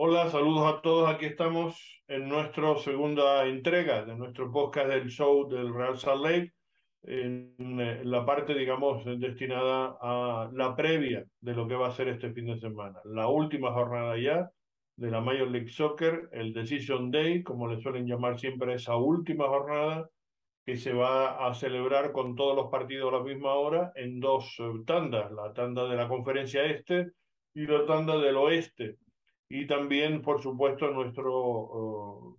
Hola, saludos a todos. Aquí estamos en nuestra segunda entrega de nuestro podcast del show del Real Salt Lake, en eh, la parte, digamos, destinada a la previa de lo que va a ser este fin de semana. La última jornada ya de la Major League Soccer, el Decision Day, como le suelen llamar siempre esa última jornada, que se va a celebrar con todos los partidos a la misma hora en dos eh, tandas, la tanda de la conferencia este y la tanda del oeste y también, por supuesto, nuestro uh,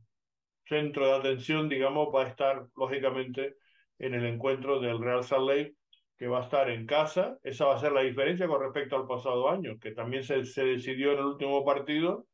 centro de atención, digamos, va a estar, lógicamente, en el encuentro del Real Salt Lake, que va a estar en casa. Esa va a ser la diferencia con respecto al pasado año, que también se, se decidió en el último partido,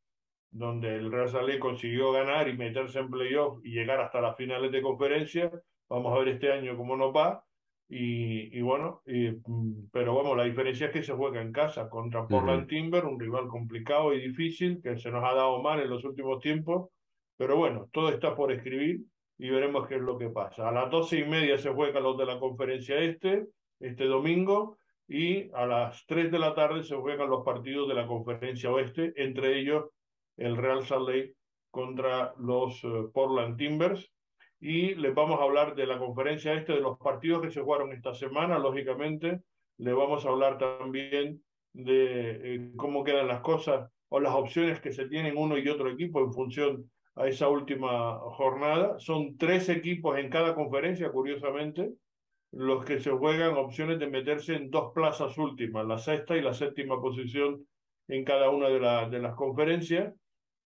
donde el Real Salt Lake consiguió ganar y meterse en playoff y llegar hasta las finales de conferencia. Vamos a ver este año cómo nos va. Y, y bueno, y, mm, pero vamos, la diferencia es que se juega en casa contra Portland Timber, un rival complicado y difícil que se nos ha dado mal en los últimos tiempos. Pero bueno, todo está por escribir y veremos qué es lo que pasa. A las doce y media se juegan los de la conferencia este, este domingo, y a las tres de la tarde se juegan los partidos de la conferencia oeste, entre ellos el Real Salt Lake contra los uh, Portland Timbers y les vamos a hablar de la conferencia este, de los partidos que se jugaron esta semana, lógicamente. Les vamos a hablar también de eh, cómo quedan las cosas o las opciones que se tienen uno y otro equipo en función a esa última jornada. Son tres equipos en cada conferencia, curiosamente, los que se juegan opciones de meterse en dos plazas últimas, la sexta y la séptima posición en cada una de, de las conferencias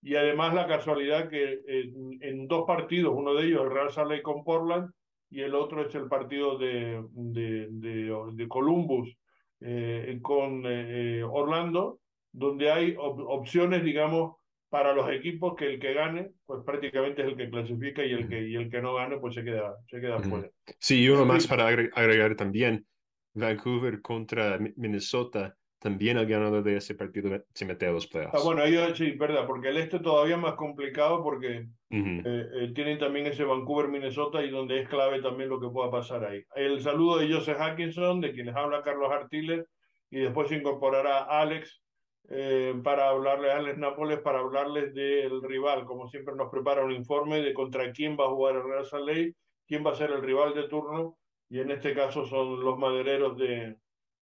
y además la casualidad que en, dos partidos, uno de ellos el Real Salt con Portland y el otro es el partido de, de, de, Columbus eh, con eh, Orlando, donde hay opciones, digamos, para los equipos que el que gane, pues prácticamente es el que clasifica y el que, y el que no gane, pues se queda, se queda fuera. Sí, y uno más para agregar también, Vancouver contra Minnesota también el ganador de ese partido se mete a los playoffs. Ah, bueno, ellos sí, verdad, porque el este todavía más complicado porque eh, eh, tienen también ese Vancouver, Minnesota y donde es clave también lo que pueda pasar ahí. El saludo de Joseph Hackinson, de quienes habla Carlos Artiles, y después se incorporará Alex eh, para hablarles, Alex Nápoles, para hablarles del rival. Como siempre nos prepara un informe de contra quién va a jugar el Real Salt Lake, quién va a ser el rival de turno, y en este caso son los madereros de,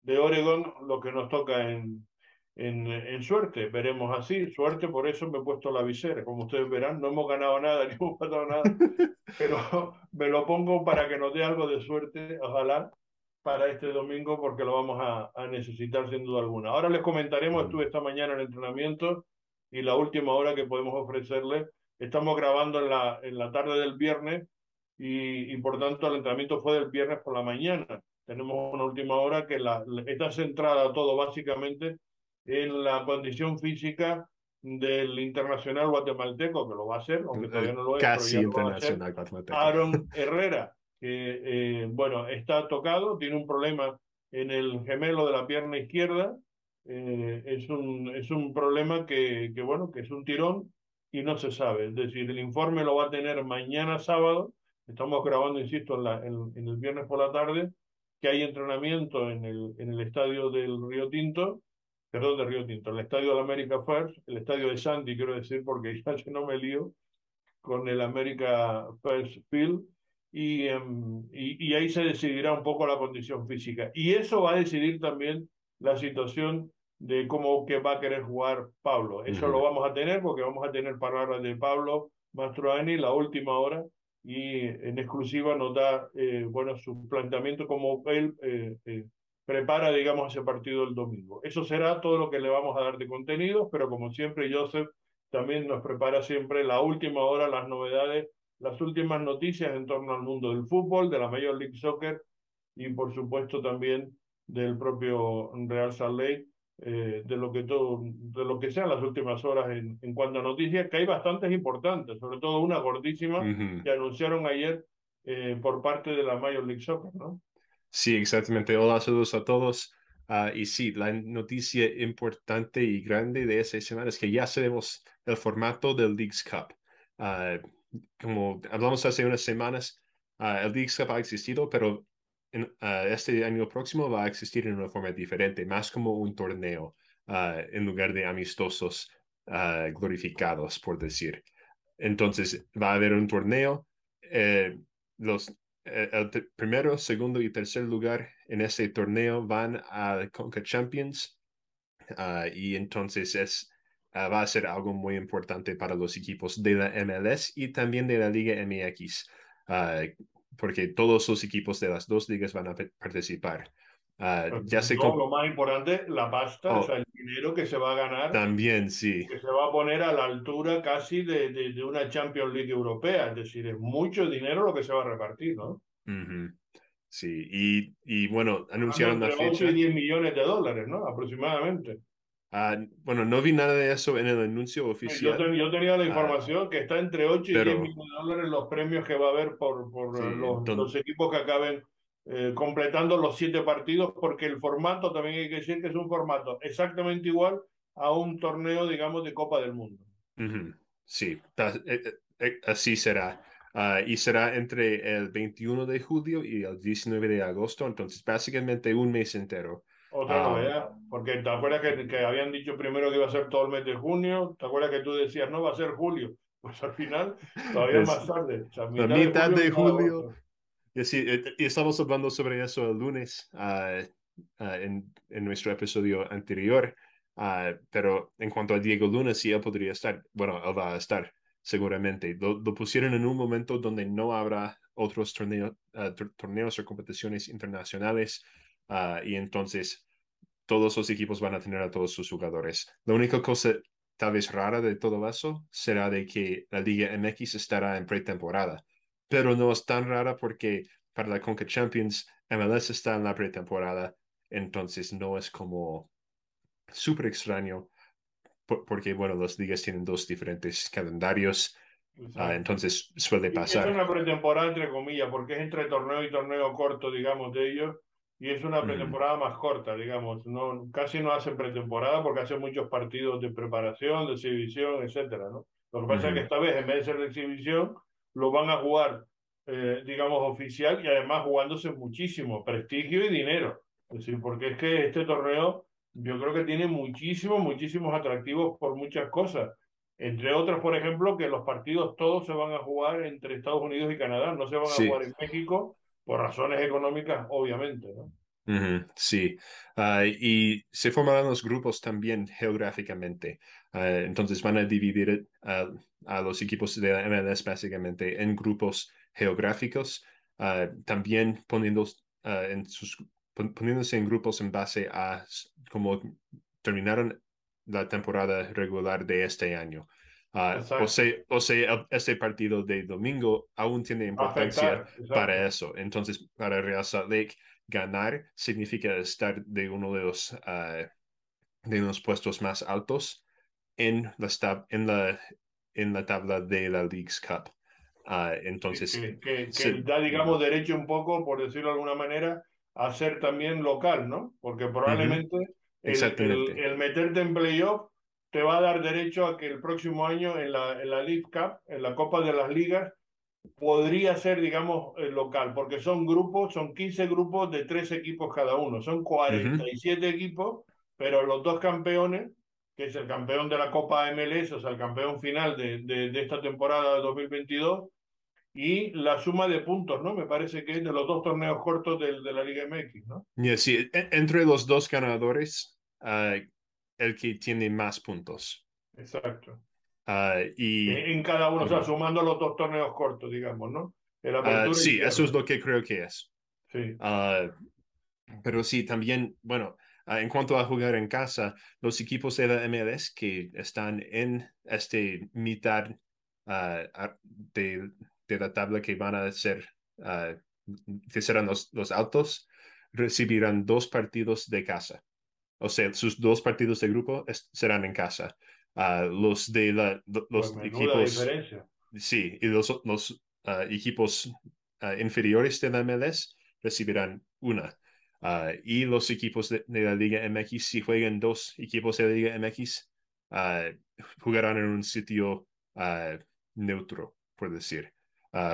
de Oregon lo que nos toca en, en, en, suerte, veremos así, suerte, por eso me he puesto la visera, como ustedes verán, no hemos ganado nada, ni hemos ganado nada, pero me lo pongo para que nos dé algo de suerte, ojalá, para este domingo, porque lo vamos a, a necesitar sin duda alguna. Ahora les comentaremos, estuve esta mañana en entrenamiento y la última hora que podemos ofrecerles, estamos grabando en la, en la tarde del viernes y por tanto el entrenamiento fue del viernes por la mañana tenemos una última hora que la, está centrada todo básicamente en la condición física del internacional guatemalteco, que lo va a hacer, aunque todavía no lo es. Casi internacional guatemalteco. Aaron Herrera, que eh, bueno, está tocado, tiene un problema en el gemelo de la pierna izquierda. Eh, es, un, es un problema que, que, bueno, que es un tirón y no se sabe. Es decir, el informe lo va a tener mañana sábado. Estamos grabando, insisto, en, la, en, en el viernes por la tarde que hay entrenamiento en el, en el estadio del Río Tinto, perdón, del Río Tinto, el estadio del America First, el estadio de Sandy, quiero decir, porque ya no me lío con el America First Field, y, em, y, y, ahí se decidirá un poco la condición física. Y eso va a decidir también la situación de cómo que va a querer jugar Pablo. Eso lo vamos a tener porque vamos a tener palabras de Pablo Mastroani la última hora y en exclusiva nos da eh, bueno, su planteamiento como él eh, eh, prepara, digamos, ese partido el domingo. Eso será todo lo que le vamos a dar de contenidos, pero como siempre, Joseph también nos prepara siempre la última hora, las novedades, las últimas noticias en torno al mundo del fútbol, de la Major League Soccer y, por supuesto, también del propio Real Salt Lake eh, de lo que todo, de lo que sean las últimas horas en, en cuanto a noticias, que hay bastantes importantes, sobre todo una gordísima que anunciaron ayer eh, por parte de la Major League Soccer, ¿no? Sí, exactamente. Hola, saludos a todos. Uh, y sí, la noticia importante y grande de esa semana es que ya sabemos el formato del Leagues Cup. Uh, como hablamos hace unas semanas, uh, el Leagues Cup ha existido, pero en, ah, este año próximo va a existir en una forma diferente, más como un torneo uh, en lugar de amistosos glorificados, por decir. Entonces va a haber un torneo. los el primero, segundo y tercer lugar en ese torneo van a Conca Champions y entonces es va a ser algo muy importante para los equipos de la MLS y también de la Liga MX, ah, porque todos los equipos de las dos ligas van a participar. Uh, ya sé lo más importante, la pasta, o sea, oh. el dinero que se va a ganar. También, sí. Que se va a poner a la altura casi de, de, una Champions League europea. Es decir, es mucho dinero lo que se va a repartir, ¿no? Sí, y, y bueno, anunciaron la fecha. 8 y 10 millones de dólares, ¿no? Aproximadamente. Ah, bueno, no vi nada de eso en el anuncio oficial. Yo, tenía la ah, información que está entre 8 y 10 millones de dólares los premios que va a haber por, por los, los, equipos que acaben eh, completando los siete partidos, porque el formato también hay que decir que es un formato exactamente igual a un torneo, digamos, de Copa del Mundo. Sí, eh, eh, así será. Ah, y será entre el 21 de julio y el 19 de agosto, entonces básicamente un mes entero. Otra ah. novedad, porque te acuerdas que, que, habían dicho primero que iba a ser todo el mes de junio, te acuerdas que tú decías no va a ser julio, pues al final todavía más tarde. la mitad de julio. y, sí, eh, y, estamos hablando sobre eso el lunes uh, uh, en, en, nuestro episodio anterior, pero en cuanto a Diego Luna, sí, él podría estar, bueno, él va a estar seguramente. Lo, lo pusieron en un momento donde no habrá otros torneos, torneos o competiciones internacionales. Y entonces todos los equipos van a tener a todos sus jugadores. La única cosa tal vez rara de todo eso será de que la Liga MX estará en pretemporada, pero no es tan rara porque para la Conca Champions MLS está en la pretemporada, entonces no es como súper extraño porque, bueno, las ligas tienen dos diferentes calendarios. Ah, entonces suele pasar. es una pretemporada entre comillas, porque es entre torneo y torneo corto, digamos, de ellos y es una pretemporada más corta, digamos. No, casi no hacen pretemporada porque hacen muchos partidos de preparación, de exhibición, etcétera, ¿no? Lo que pasa es que esta vez, en vez de ser de exhibición, lo van a jugar, eh, digamos, oficial y además jugándose muchísimo prestigio y dinero. Es decir, porque es que este torneo yo creo que tiene muchísimos, muchísimos atractivos por muchas cosas. Entre otras, por ejemplo, que los partidos todos se van a jugar entre Estados Unidos y Canadá, no se van a jugar en México por razones económicas, obviamente, ¿no? sí, ah, y se formarán los grupos también geográficamente. Ah, entonces van a dividir a los equipos de la MLS básicamente en grupos geográficos, ah, también sus, poniéndose en grupos en base a cómo terminaron la temporada regular de este año. Uh, o, sea, o sea, este partido de domingo aún tiene importancia para eso. Entonces, para Real Salt Lake, ganar significa estar de uno de los, uh, de los puestos más altos en la, en la, en la tabla de la League's Cup. Uh, entonces, que, que, da, digamos, derecho un poco, por decirlo de alguna manera, a ser también local, ¿no? Porque probablemente el, el, el, meterte en playoff te va a dar derecho a que el próximo año en la, en la League Cup, en la Copa de las Ligas, podría ser, digamos, el local, porque son grupos, son 15 grupos de tres equipos cada uno, son 47 equipos, pero los dos campeones, que es el campeón de la Copa MLS, o sea, el campeón final de, de, esta temporada de 2022, y la suma de puntos, ¿no? Me parece que es de los dos torneos cortos de, de la Liga MX, ¿no? sí, e, entre los dos ganadores, uh, el que tiene más puntos. Exacto. Ah, y, en cada uno, o sea, sumando los dos torneos cortos, digamos, ¿no? Uh, sí, eso es lo que creo que es. Sí. Uh, pero sí, también, bueno, en cuanto a jugar en casa, los equipos de la MLS que están en este mitad de, de, la tabla que van a ser, que serán los, los altos, recibirán dos partidos de casa. O sea, sus dos partidos de grupo serán en casa. Uh, los de la, los pues equipos. Sí, y los, los uh, equipos uh, inferiores de la MLS recibirán una. y los equipos de, de, la Liga MX, si juegan dos equipos de la Liga MX, jugarán en un sitio neutro, por decir.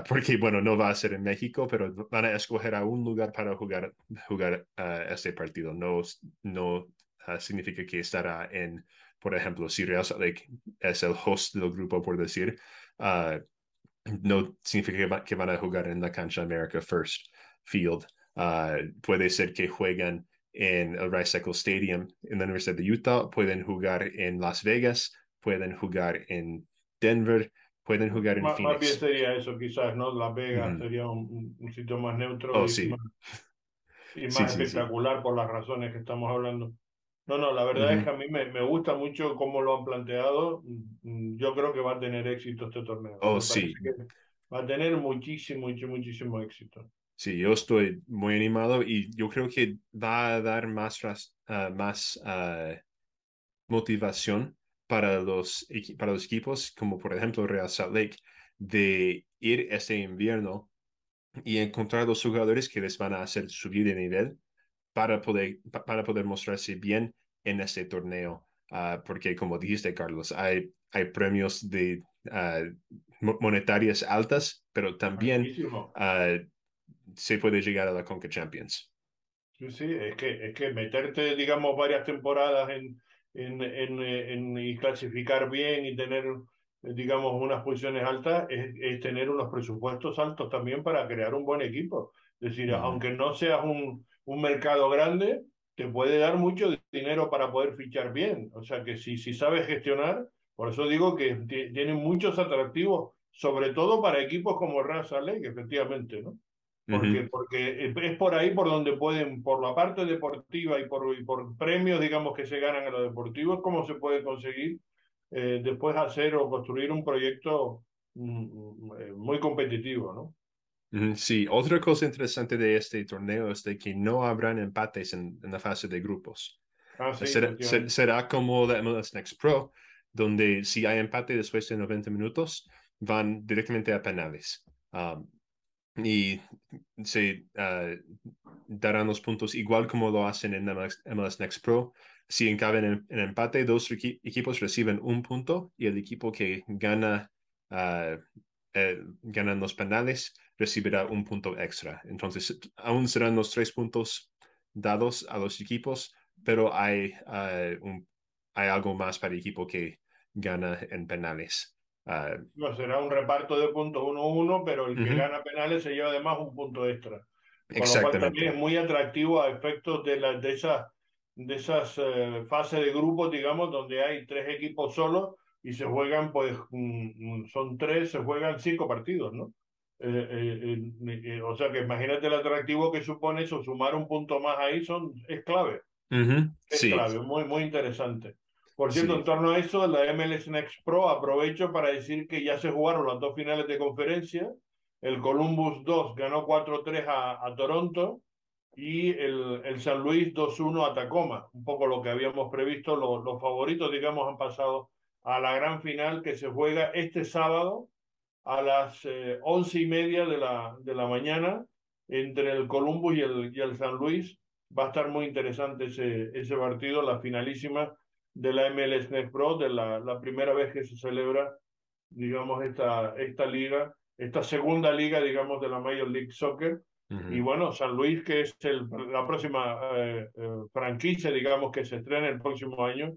Porque, bueno, no va a ser en México, pero van a escoger a un lugar para jugar, jugar este partido. No, no significa que estará en por ejemplo, si Real Salt Lake es el host del grupo, por decir, uh, no significa que, van a jugar en la cancha America First Field. Uh, puede ser que jueguen en el Rice Stadium en la Universidad de Utah, pueden jugar en Las Vegas, pueden jugar en Denver, pueden jugar en más, Phoenix. Más bien sería eso, quizás, ¿no? Las Vegas sería un, un, sitio más neutro oh, y sí. más, y más Sí, sí, espectacular por las razones que estamos hablando. No, no, la verdad es que a mí me, me, gusta mucho cómo lo han planteado. Mm, Yo creo que va a tener éxito este torneo. Oh, me sí. va a tener muchísimo, mucho, muchísimo éxito. Sí, yo estoy muy animado y yo creo que va a dar más, uh, más uh, motivación para los, para los equipos, como por ejemplo Real Salt Lake, de ir este invierno y encontrar los jugadores que les van a hacer subir de nivel para poder, para poder mostrarse bien en este torneo. Uh, porque como dijiste, Carlos, hay, hay premios de uh, monetarias altas, pero también uh, se puede llegar a la Conca Champions. Sí, sí, es que, es que meterte, digamos, varias temporadas en, en, en, en y clasificar bien y tener, digamos, unas posiciones altas, es, es, tener unos presupuestos altos también para crear un buen equipo. Es decir, mm. aunque no seas un, un mercado grande, te puede dar mucho dinero para poder fichar bien. O sea que si, si sabes gestionar, por eso digo que tienen muchos atractivos, sobre todo para equipos como Salt Lake, efectivamente, ¿no? Porque, uh -huh. porque es por ahí por donde pueden, por la parte deportiva y por, y por premios, digamos, que se ganan en lo deportivo, es como se puede conseguir eh, después hacer o construir un proyecto mm, muy competitivo, ¿no? Sí, otra cosa interesante de este torneo es de que no habrán empates en, en la fase de grupos. Ah, sí, será, ser, será, como la MLS Next Pro, donde si hay empate después de 90 minutos, van directamente a penales. Um, y se uh, darán los puntos igual como lo hacen en MLS, Next Pro. Si encaben en, en empate, dos equi equipos reciben un punto y el equipo que gana, uh, los penales recibirá un punto extra. Entonces, aún serán los tres puntos dados a los equipos, pero hay, uh, hay algo más para el equipo que gana en penales. Uh, no, será un reparto de puntos 1-1, pero el uh -huh. que gana penales se lleva además un punto extra. Con lo cual también es muy atractivo a efectos de, la, de esas, de esas uh, fases de grupos, digamos, donde hay tres equipos solos y se juegan, pues, mm, son tres, se juegan cinco partidos, ¿no? Eh, eh, eh, o sea que imagínate el atractivo que supone eso, sumar un punto más ahí son, es clave. Uh -huh. Es sí. clave, muy, muy interesante. Por cierto, Sí. en torno a eso, la MLS Next Pro aprovecho para decir que ya se jugaron las dos finales de conferencia. El Columbus 2 ganó 4-3 a, a, Toronto y el, el San Luis 2-1 a Tacoma. Un poco lo que habíamos previsto, los, los favoritos, digamos, han pasado a la gran final que se juega este sábado a las eh, once y media de la, de la mañana entre el Columbus y el, y el San Luis. Va a estar muy interesante ese, ese partido, la finalísima de la MLS Next Pro, de la, la primera vez que se celebra, digamos, esta, esta liga, esta segunda liga, digamos, de la Major League Soccer. Uh -huh. Y bueno, San Luis, que es el, la próxima eh, eh, franquicia, digamos, que se estrena el próximo año,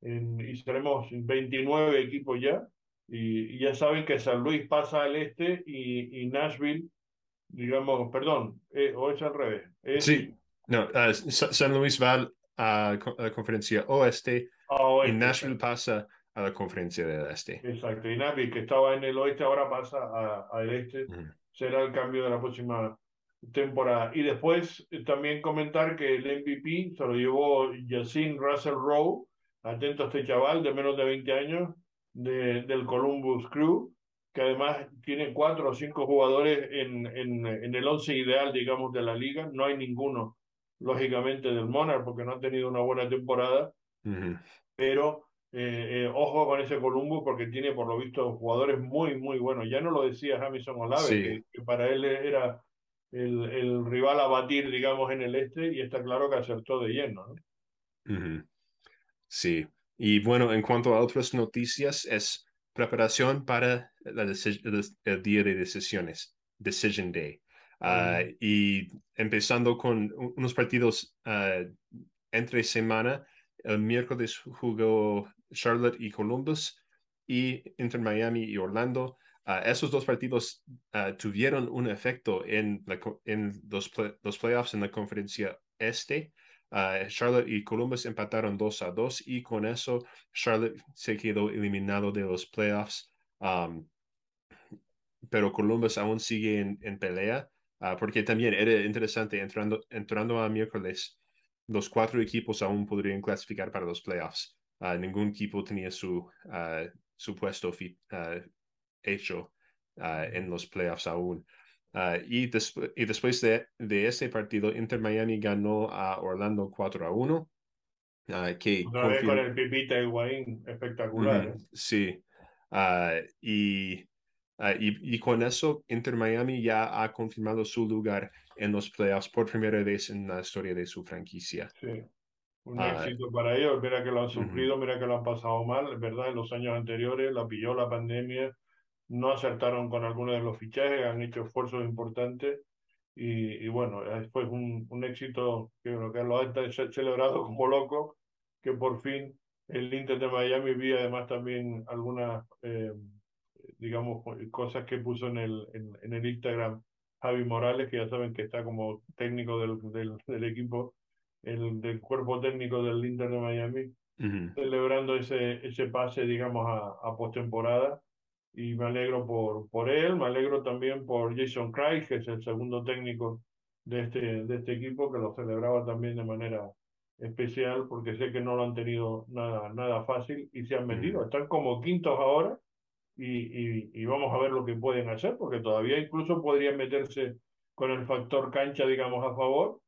en, y seremos 29 equipos ya, y, y, ya saben que San Luis pasa al este y, y Nashville, digamos, perdón, eh, o es al revés. Es, Sí, no, uh, San Luis va a, la conferencia oeste, y Nashville pasa a la conferencia del este. Exacto, y Nashville, que estaba en el oeste, ahora pasa al este. -huh. Será el cambio de la próxima temporada. Y después eh, también comentar que el MVP se lo llevó Yacine Russell Rowe, atento a este chaval de menos de 20 años, de, del Columbus Crew, que además tiene cuatro o cinco jugadores en, en, en, el once ideal, digamos, de la liga. No hay ninguno, lógicamente, del Monarch, porque no han tenido una buena temporada. Uh -huh. Pero eh, eh, ojo con ese Columbus, porque tiene, por lo visto, jugadores muy, muy buenos. Ya no lo decía Jamison Olave, Sí. que, que, para él era el, el, rival a batir, digamos, en el este, y está claro que acertó de lleno. ¿no? Uh -huh. Sí. Y bueno, en cuanto a otras noticias, es preparación para la el, día de decisiones, Decision Day. Uh, y empezando con unos partidos uh, entre semana, el miércoles jugó Charlotte y Columbus, y Inter Miami y Orlando. Uh, esos dos partidos uh, tuvieron un efecto en, la, en los, play, los, playoffs en la conferencia este. Uh, Charlotte y Columbus empataron 2 a 2 y con eso Charlotte se quedó eliminado de los playoffs. Um, pero Columbus aún sigue en, en pelea porque también era interesante entrando, entrando a miércoles. Los cuatro equipos aún podrían clasificar para los playoffs. ningún equipo tenía su, su puesto hecho uh, en los playoffs aún. Uh, y, des y, después de, de, ese partido, Inter Miami ganó a Orlando 4 a 1. Uh, que Otra vez con el pipita Higuaín, espectacular. ¿eh? Sí. Y, y, y, con eso, Inter Miami ya ha confirmado su lugar en los playoffs por primera vez en la historia de su franquicia. Sí. Un éxito para ellos. Mira que lo han sufrido, -huh. mira que lo han pasado mal. Verdad, en los años anteriores la pilló la pandemia no acertaron con algunos de los fichajes, han hecho esfuerzos importantes y, y bueno, fue un, un éxito que, que lo han celebrado como loco, que por fin el Inter de Miami vi además también algunas, eh, digamos, cosas que puso en el, en, en, el Instagram Javi Morales, que ya saben que está como técnico del, del, del equipo, el, del cuerpo técnico del Inter de Miami, uh -huh. celebrando ese, ese pase, digamos, a, a postemporada y me alegro por, por él, me alegro también por Jason Craig, que es el segundo técnico de este, de este equipo, que lo celebraba también de manera especial, porque sé que no lo han tenido nada, nada fácil y se han metido. Están como quintos ahora y, y, y, vamos a ver lo que pueden hacer, porque todavía incluso podrían meterse con el factor cancha, digamos, a favor,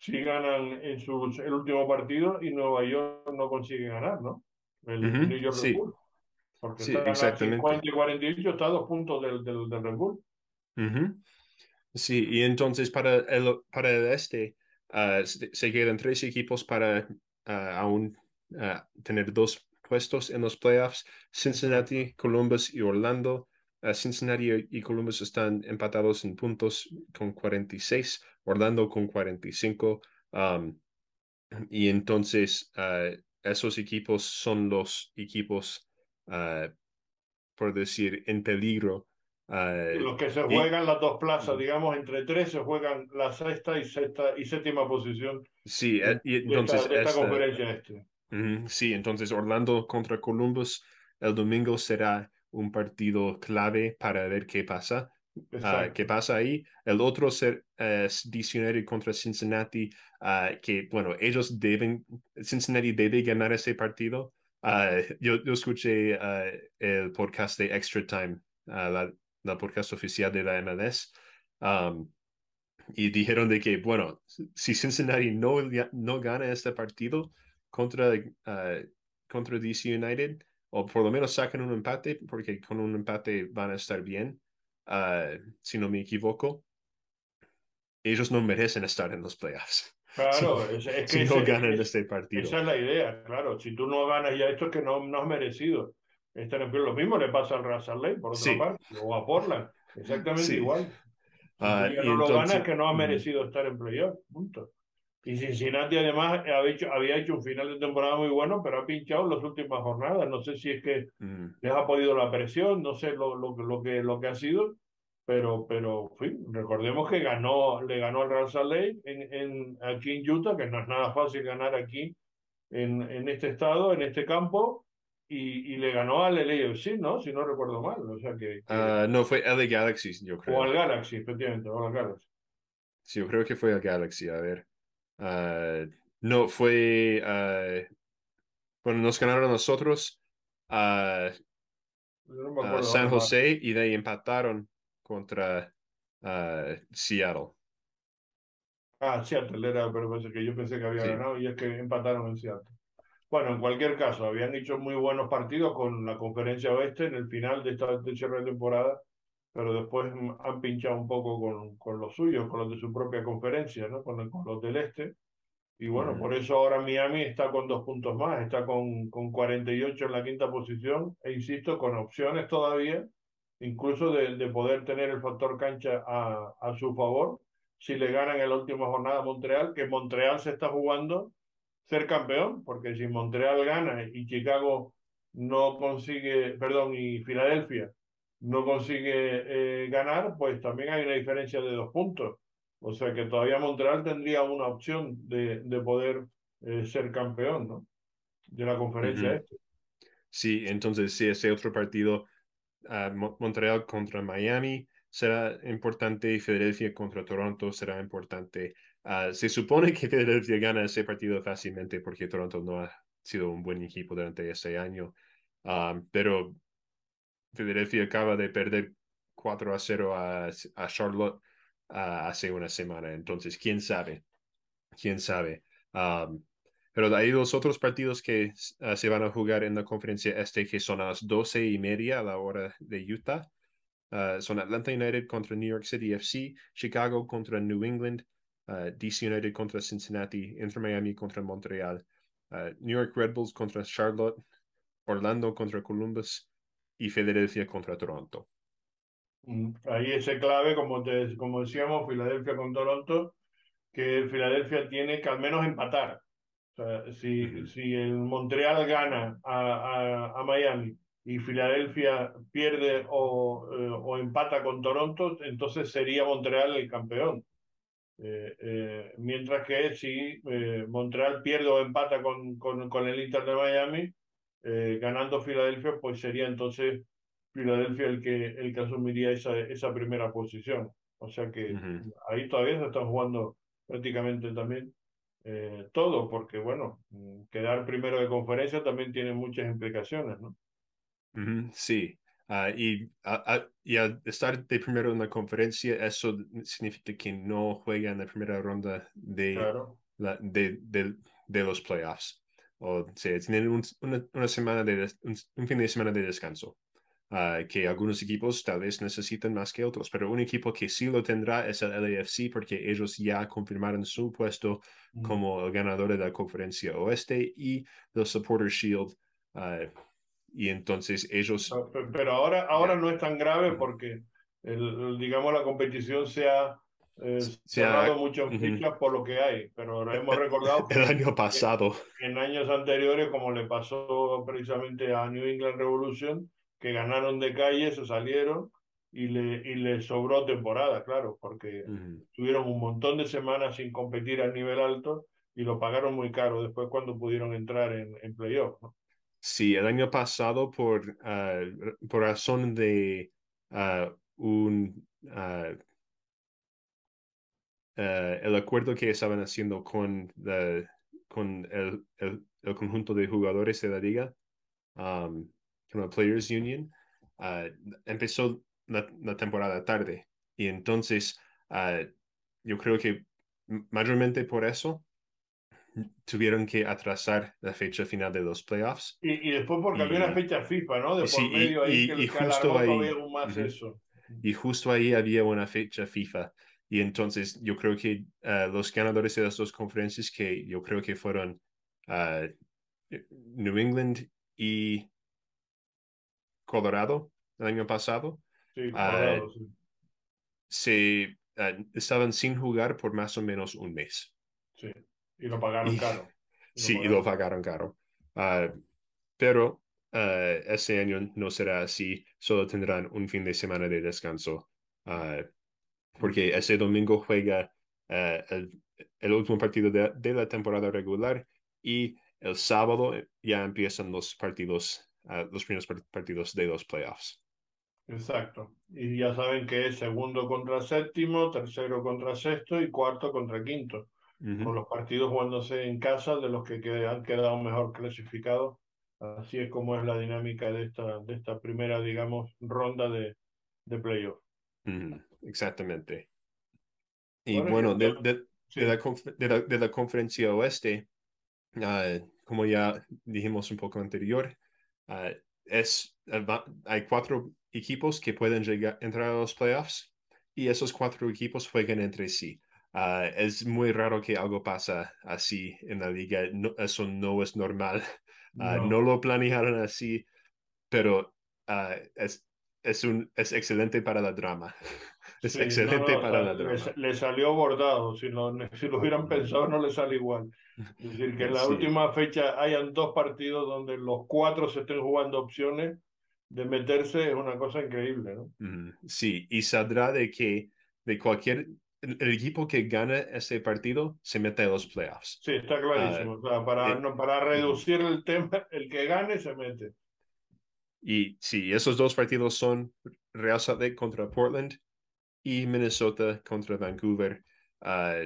si ganan en sus, el último partido y Nueva York no consigue ganar, ¿no? El Uh -huh, New York sí. Red Bull. Porque Sí, está exactamente. 50 y 48, está a dos puntos del, del, del Red Bull. Ujú. Sí, y entonces para el, para el este se, se quedan tres equipos para ah, aún ah, tener dos puestos en los playoffs, Cincinnati, Columbus y Orlando. Ah, Cincinnati y Columbus están empatados en puntos con 46, Orlando con 45. um, y entonces ah, esos equipos son los equipos, ah, por decir, en peligro. los que se y- juegan las dos plazas, digamos, entre tres se juegan la sexta y sexta y séptima posición sí, de, eh, de esta, entonces de esta esta- conferencia este. Sí, entonces Orlando contra Columbus el domingo será un partido clave para ver qué pasa. ah, qué pasa ahí. El otro ser, es Cincinnati contra Cincinnati, ah, que bueno, ellos deben, Cincinnati debe ganar ese partido. Ah, yo, yo escuché el podcast de Extra Time, la, la podcast oficial de la MLS, um, y dijeron de que, bueno, si Cincinnati no, no gana este partido contra, ah, contra DC United, o por lo menos sacan un empate, porque con un empate van a estar bien, ah, si no me equivoco, ellos no merecen estar en los playoffs. Claro, Si, es, es si que no ese- ganan es- este partido. esa es la idea, claro. Si tú no ganas ya esto es que no, no has merecido playoff. Lo mismo le pasa al Salt Lake, por otra Sí. parte, o a Portland, exactamente Sí. igual. Si y no lo ganas entonces- es que no has merecido estar en playoff, punto. Y Cincinnati además había hecho, había hecho un final de temporada muy bueno, pero ha pinchado en las últimas jornadas. No sé si es que Mm, les ha podido la presión, no sé lo, lo, lo que, lo que ha sido, pero, pero en fin, recordemos que ganó, le ganó al Real Salt Lake en, en, aquí en Utah, que no es nada fácil ganar aquí en, en este estado, en este campo, y, y le ganó al LAFC, ¿no? Si no recuerdo mal, o sea que, que- ah, no, fue LA Galaxy, yo creo. o al Galaxy, efectivamente, o al Galaxy. Sí, yo creo que fue a Galaxy, a ver. Ah, no, fue. ah, bueno, nos ganaron nosotros a Yo no me a acuerdo San. José y de ahí empataron contra ah, Seattle. Ah, Seattle era, pero pensé que yo pensé que había Sí. ganado y es que empataron en Seattle. Bueno, en cualquier caso, habían hecho muy buenos partidos con la conferencia oeste en el final de esta de cierre de temporada, pero después han pinchado un poco con, con los suyos, con los de su propia conferencia, ¿no? Con, con los del este. Y bueno, Ujú. por eso ahora Miami está con dos puntos más, está con, con 48 en la quinta posición, e insisto, con opciones todavía, incluso de, de poder tener el factor cancha a, a su favor, si le ganan en la última jornada a Montreal, que Montreal se está jugando ser campeón, porque si Montreal gana y Chicago no consigue, perdón, y Filadelfia no consigue eh, ganar, pues también hay una diferencia de dos puntos. O sea que todavía Montreal tendría una opción de, de poder eh, ser campeón, ¿no? De la conferencia este. Sí, entonces si ese otro partido, uh, Montreal contra Miami, será importante y Filadelfia contra Toronto será importante. Uh, se supone que Filadelfia gana ese partido fácilmente porque Toronto no ha sido un buen equipo durante ese año. Um, pero Filadelfia acaba de perder 4 a 0 a, Charlotte hace una semana. Entonces, quién sabe, quién sabe. Pero hay dos otros partidos que uh, se van a jugar en la conferencia este que son a las 12 y media a la hora de Utah. Uh, son Atlanta United contra New York City FC, Chicago contra New England, DC United contra Cincinnati, Inter Miami contra Montreal, New York Red Bulls contra Charlotte, Orlando contra Columbus y Filadelfia contra Toronto. Mm, ahí ese clave, como, te, como decíamos, Filadelfia con Toronto, que Filadelfia tiene que al menos empatar. O sea, si, si el Montreal gana a, a, Miami y Filadelfia pierde o, eh, o, empata con Toronto, entonces sería Montreal el campeón. Eh, eh, mientras que si Montreal pierde o empata con, con, con el Inter de Miami, eh, ganando Filadelfia, pues sería entonces Filadelfia el que, el que asumiría esa, esa primera posición. O sea que ahí todavía se está jugando prácticamente también eh, todo, porque bueno, quedar primero de conferencia también tiene muchas implicaciones, ¿no? Sí, ah, y, y, al estar de primero en la conferencia, eso significa que no juega en la primera ronda de, la, de, de, de los playoffs o sea, tienen un, una, semana de, un, fin de semana de descanso, ah, que algunos equipos tal vez necesitan más que otros, pero un equipo que sí lo tendrá es el LAFC porque ellos ya confirmaron su puesto mm. como el ganador de la conferencia oeste y del Supporter Shield. Ah, y entonces ellos... Pero ahora, ahora no es tan grave porque, el, digamos, la competición se ha se ha dado muchas fichas por lo que hay, pero hemos recordado el año pasado. En, años anteriores, como le pasó precisamente a New England Revolution, que ganaron de calle, se salieron y le, y le sobró temporada, claro, porque tuvieron un montón de semanas sin competir al nivel alto y lo pagaron muy caro después cuando pudieron entrar en, en playoff. Sí, el año pasado, por, ah, por razón de ah, un eh, el acuerdo que estaban haciendo con, con el, el, conjunto de jugadores de la liga, um, con la Players Union, uh, empezó la, temporada tarde. Y entonces, uh, yo creo que mayormente por eso tuvieron que atrasar la fecha final de los playoffs. Y, y después porque había una fecha FIFA, ¿no? De por medio ahí que, justo ahí, más eso. Y justo ahí había una fecha FIFA. Y entonces yo creo que uh, los ganadores de las dos conferencias, que yo creo que fueron uh, New England y Colorado el año pasado, sí, Colorado, uh, sí. se estaban sin jugar por más o menos un mes. Sí, y lo pagaron caro. Y sí, y lo pagaron caro. pero ese año no será así, solo tendrán un fin de semana de descanso porque ese domingo juega eh, el, último partido de, la temporada regular y el sábado ya empiezan los partidos, uh, los primeros partidos de los playoffs. Exacto. Y ya saben que es segundo contra séptimo, tercero contra sexto y cuarto contra quinto. Con los partidos jugándose en casa de los que han quedado mejor clasificados. Así es como es la dinámica de esta, de esta primera, digamos, ronda de, de playoff. Exactamente. Y bueno, de, de, la, de, la, conferencia oeste, ah, como ya dijimos un poco anterior, ah, es, hay cuatro equipos que pueden llegar, entrar a los playoffs y esos cuatro equipos juegan entre sí. Ah, es muy raro que algo pasa así en la liga. eso no es normal. No. no. lo planearon así, pero es, es, un, es excelente para la drama. es Sí, no, excelente no, o para la le, drama. le salió bordado. Si lo, si lo hubieran pensado, no le sale igual. Es decir, que en la Sí. última fecha hayan dos partidos donde los cuatro se estén jugando opciones de meterse es una cosa increíble, ¿no? Sí, y saldrá de que de cualquier, el, equipo que gane ese partido se mete a los playoffs. Sí, está clarísimo. O sea, para, eh, no, para reducir el tema, el que gane se mete. Y sí, esos dos partidos son Real Salt Lake contra Portland y Minnesota contra Vancouver. Ah,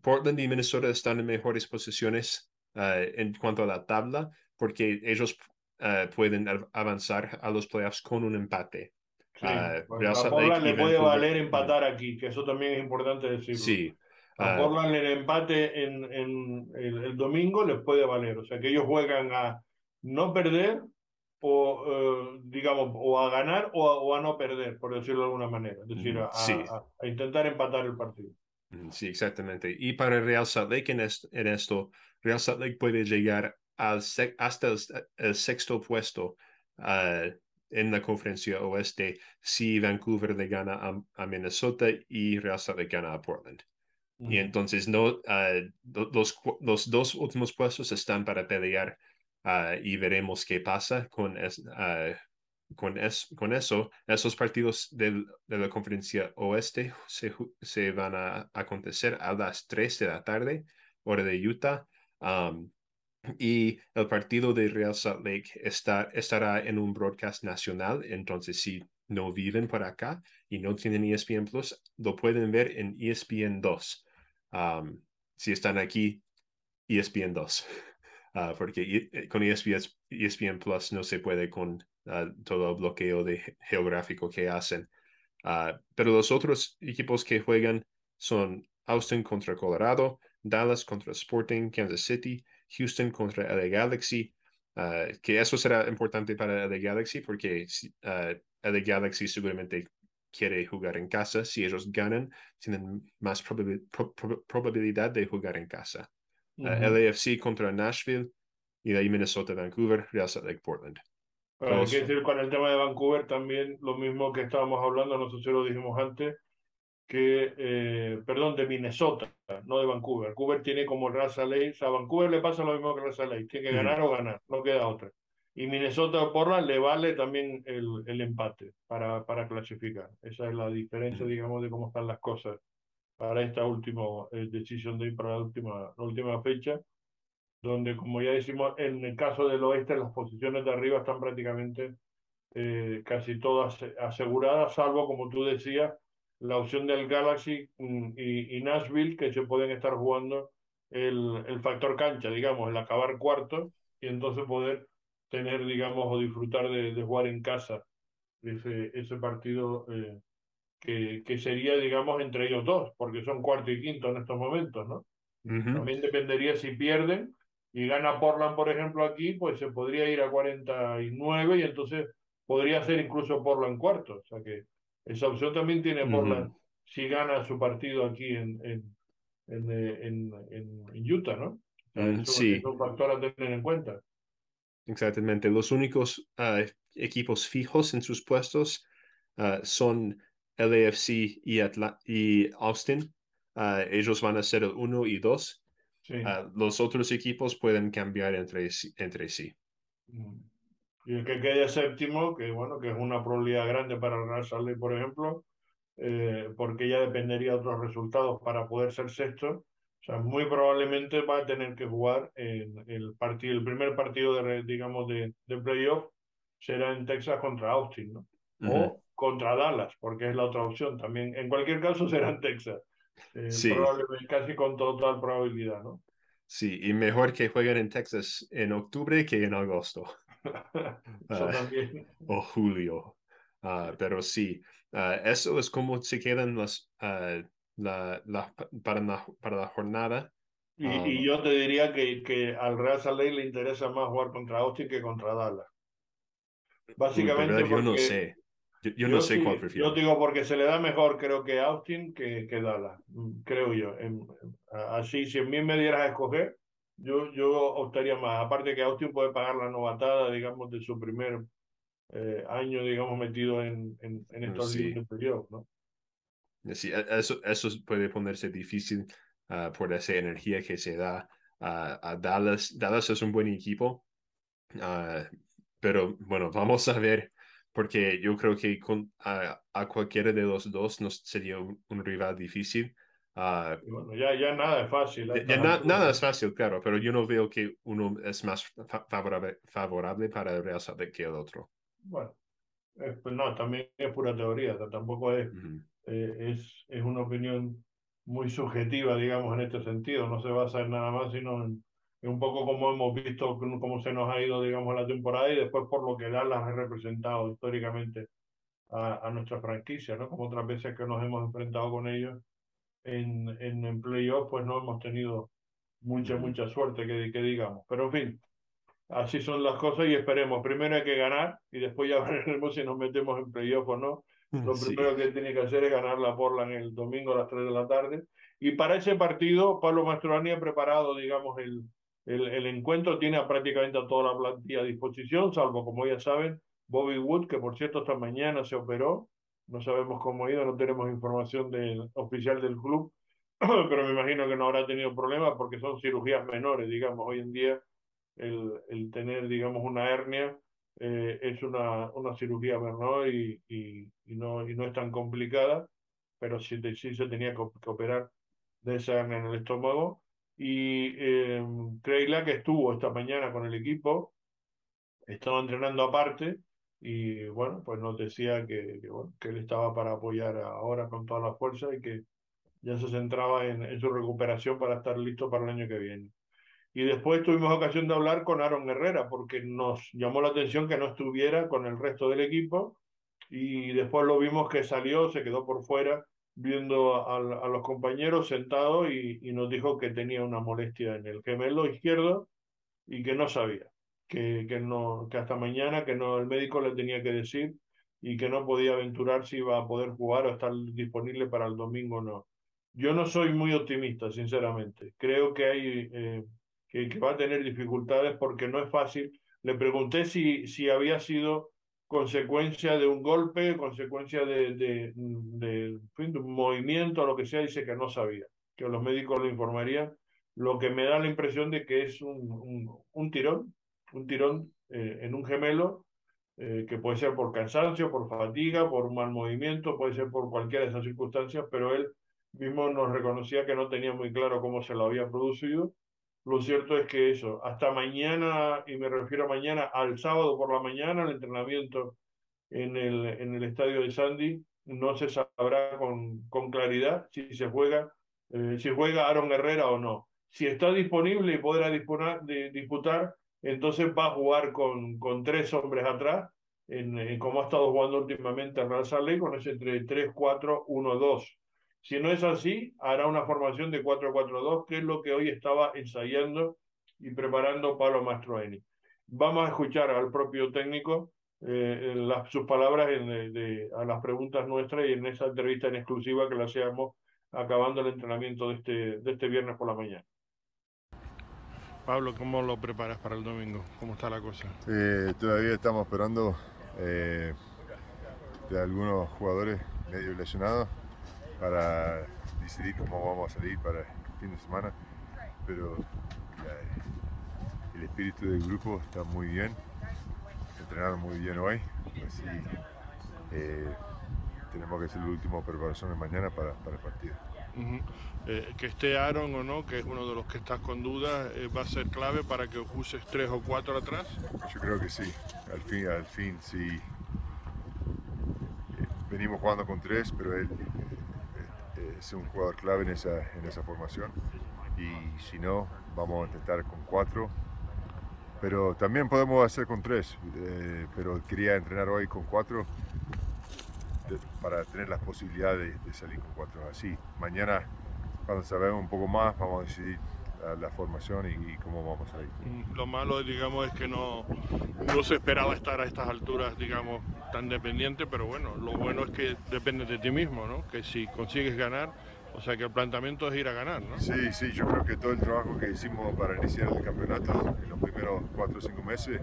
Portland y Minnesota están en mejores posiciones ah, en cuanto a la tabla porque ellos ah, pueden av- avanzar a los playoffs con un empate. Sí, pues a Portland le puede Vancouver. valer empatar aquí, que eso también es importante decirlo. Sí. A Portland el empate en, en el, el domingo les puede valer. O sea, que ellos juegan a no perder o, eh, digamos, o a ganar o a, o a no perder, por decirlo de alguna manera. Es decir, a, sí. a- a intentar empatar el partido. Mm, Sí, exactamente. Y para Real Salt Lake en, est- en esto, Real Salt Lake puede llegar al hasta el, el sexto puesto ah, en la conferencia oeste si Vancouver le gana a, a Minnesota y Real Salt Lake gana a Portland. Y entonces no, ah, lo- los, los dos últimos puestos están para pelear ah, y veremos qué pasa con, es- ah, con, es- con eso. Esos partidos del- de la conferencia oeste se, se van a acontecer a las 3 de la tarde, hora de Utah. Um, y el partido de Real Salt Lake está, estará en un broadcast nacional, entonces si no viven por acá y no tienen ESPN Plus, lo pueden ver en ESPN 2. Um, si están aquí, ESPN 2. Ah, porque eh, con ESPN, ESPN Plus no se puede con ah, todo el bloqueo de ge- geográfico que hacen. Ah, pero los otros equipos que juegan son Austin contra Colorado, Dallas contra Sporting, Kansas City, Houston contra LA Galaxy, que eso será importante para LA Galaxy porque LA Galaxy seguramente quiere jugar en casa. Si ellos ganan, tienen más probabil- pro- pro- probabilidad de jugar en casa. Uh, LAFC contra Nashville y de ahí Minnesota, Vancouver, Real Salt Lake, Portland. Pero hay que decir con el tema de Vancouver también lo mismo que estábamos hablando, no sé si lo dijimos antes, que, eh, perdón, de Minnesota, no de Vancouver. Vancouver tiene como raza ley, o sea, a Vancouver le pasa lo mismo que raza ley, tiene que Ujú. ganar o ganar, no queda otra. Y Minnesota o Portland le vale también el, el empate para, para clasificar. Esa es la diferencia, digamos, de cómo están las cosas para esta última eh, decisión de ir para la última, la última fecha, donde, como ya decimos, en el caso del oeste, las posiciones de arriba están prácticamente eh, casi todas aseguradas, salvo, como tú decías, la opción del Galaxy mm, y, y Nashville, que se pueden estar jugando el, el factor cancha, digamos, el acabar cuarto y entonces poder tener, digamos, o disfrutar de, de jugar en casa ese, ese partido eh, que, que sería, digamos, entre ellos dos, porque son cuarto y quinto en estos momentos, ¿no? Ujú. También dependería si pierden y gana Portland, por ejemplo, aquí, pues se podría ir a 49 y entonces podría ser incluso Portland cuarto. O sea que esa opción también tiene. Portland si gana su partido aquí en, en, en, en, en- Utah, ¿no? O sea, Mm, eso sí. es un factor a tener en cuenta. Exactamente. Los únicos ah, equipos fijos en sus puestos ah, son LAFC y, Atla- y Austin. Ah, ellos van a ser el 1 y 2. Sí. Ah, los otros equipos pueden cambiar entre, sí- entre sí. Mm. Y el que quede séptimo, que bueno, que es una probabilidad grande para el Real Salt Lake, por ejemplo, eh, porque ya dependería de otros resultados para poder ser sexto. O sea, muy probablemente va a tener que jugar en el partido, el primer partido de, digamos, de, de playoff será en Texas contra Austin, ¿no? O contra Dallas, porque es la otra opción también. En cualquier caso será en Texas. Eh, Sí. Probablemente, casi con total probabilidad, ¿no? Sí, y mejor que jueguen en Texas en octubre que en agosto. Ah. o julio. Ah, pero sí, ah, eso es como se quedan las, la, la- para, la, para la jornada. Y, y yo te diría que, que al Real Salt Lake le interesa más jugar contra Austin que contra Dallas. Básicamente verdad, yo no sé. Yo, yo no sé sí- cuál yo prefiero. digo porque se le da mejor creo que Austin que, que Dallas, mm, creo yo. En- así, si a mí me dieras a escoger, yo, yo optaría más. Aparte que Austin puede pagar la novatada, digamos, de su primer eh, año, digamos, metido en, en, en estos Sí. playoff, ¿no? Sí, eso, eso puede ponerse difícil uh, por esa energía que se da a Dallas. Dallas es un buen equipo, uh, pero bueno, vamos a ver, porque yo creo que con, a, a cualquiera de los dos nos sería un, un rival difícil. Uh, bueno, ya, ya nada es fácil. Ya na, nada es fácil, claro, pero yo no veo que uno es más favorable, favorable para el Real Madrid que el otro. Bueno, eh, pues no, también es pura teoría, tampoco es, uh -huh. eh, es, es una opinión muy subjetiva, digamos, en este sentido, no se basa en nada más, sino en un poco como hemos visto cómo se nos ha ido, digamos, la temporada y después por lo que Dallas ha representado históricamente a, a nuestra franquicia, ¿no? Como otras veces que nos hemos enfrentado con ellos en, en, en playoff, pues no hemos tenido mucha, mucha suerte, que, que digamos. Pero en fin, así son las cosas y esperemos. Primero hay que ganar y después ya veremos si nos metemos en playoff o no. Lo sí. primero que tiene que hacer es ganar la Portland el domingo a las 3 de la tarde. Y para ese partido, Pablo Mastroani ha preparado, digamos, el, el, el, encuentro. Tiene prácticamente a toda la plantilla a disposición, salvo, como ya saben, Bobby Wood, que por cierto esta mañana se operó. No sabemos cómo ha ido, no tenemos información del, oficial del club, pero me imagino que no habrá tenido problemas porque son cirugías menores, digamos, hoy en día el, el tener, digamos, una hernia eh, es una, una cirugía menor y, y, no, y no es tan complicada, pero sí, sí se tenía que, que operar de esa hernia en el estómago. Y eh, Craig que estuvo esta mañana con el equipo, estaba entrenando aparte y bueno, pues nos decía que, que, bueno, que él estaba para apoyar ahora con toda la fuerza y que ya se centraba en, en su recuperación para estar listo para el año que viene. Y después tuvimos ocasión de hablar con Aaron Herrera porque nos llamó la atención que no estuviera con el resto del equipo y después lo vimos que salió, se quedó por fuera viendo a, los compañeros sentados y, nos dijo que tenía una molestia en el gemelo izquierdo y que no sabía, que, que, no, que hasta mañana que no, el médico le tenía que decir y que no podía aventurar si iba a poder jugar o estar disponible para el domingo o no. Yo no soy muy optimista, sinceramente. Creo que hay... Eh, que, va a tener dificultades porque no es fácil. Le pregunté si, si había sido consecuencia de un golpe, consecuencia de, de, de, un movimiento, lo que sea, dice que no sabía, que los médicos lo informarían, lo que me da la impresión de que es un, un, un tirón, un tirón eh, en un gemelo, eh, que puede ser por cansancio, por fatiga, por mal movimiento, puede ser por cualquiera de esas circunstancias, pero él mismo nos reconocía que no tenía muy claro cómo se lo había producido lo cierto es que eso, hasta mañana, y me refiero a mañana, al sábado por la mañana, el entrenamiento en el, en el estadio de Sandy, no se sabrá con, con claridad si se juega, eh, si juega Aaron Herrera o no. Si está disponible y podrá de, disputar, entonces va a jugar con, con tres hombres atrás, en, como ha estado jugando últimamente el Real con ese entre 3, 4, 1, 2. Si no es así, hará una formación de 4-4-2, que es lo que hoy estaba ensayando y preparando Pablo Mastroeni. Vamos a escuchar al propio técnico eh, las, sus palabras en, de, de, a las preguntas nuestras y en esa entrevista en exclusiva que la hacíamos acabando el entrenamiento de este, de este viernes por la mañana. Pablo, ¿cómo lo preparas para el domingo? ¿Cómo está la cosa? Eh, todavía estamos esperando eh, de algunos jugadores medio lesionados para decidir cómo vamos a salir para el fin de semana, pero ya, el espíritu del grupo está muy bien, entrenaron muy bien hoy, así eh, tenemos que hacer la última preparación de mañana para, para el partido. Uh -huh. eh, que esté Aaron o no, que es uno de los que estás con dudas, eh, ¿va a ser clave para que uses tres o cuatro atrás? Yo creo que sí, al fin, al fin sí. Eh, venimos jugando con tres, pero él es un jugador clave en esa, en esa formación y si no, vamos a intentar con cuatro. Pero también podemos hacer con tres, eh, pero quería entrenar hoy con cuatro de, para tener la posibilidad de, de, salir con cuatro. Así, mañana, cuando sabemos un poco más, vamos a decidir la, la formación y, y, cómo vamos a ir. Mm, lo malo, digamos, es que no, no se esperaba estar a estas alturas, digamos, tan dependiente, pero bueno, lo bueno es que depende de ti mismo, ¿no? Que si consigues ganar, o sea que el planteamiento es ir a ganar, ¿no? Sí, sí, yo creo que todo el trabajo que hicimos para iniciar el campeonato en los primeros cuatro o cinco meses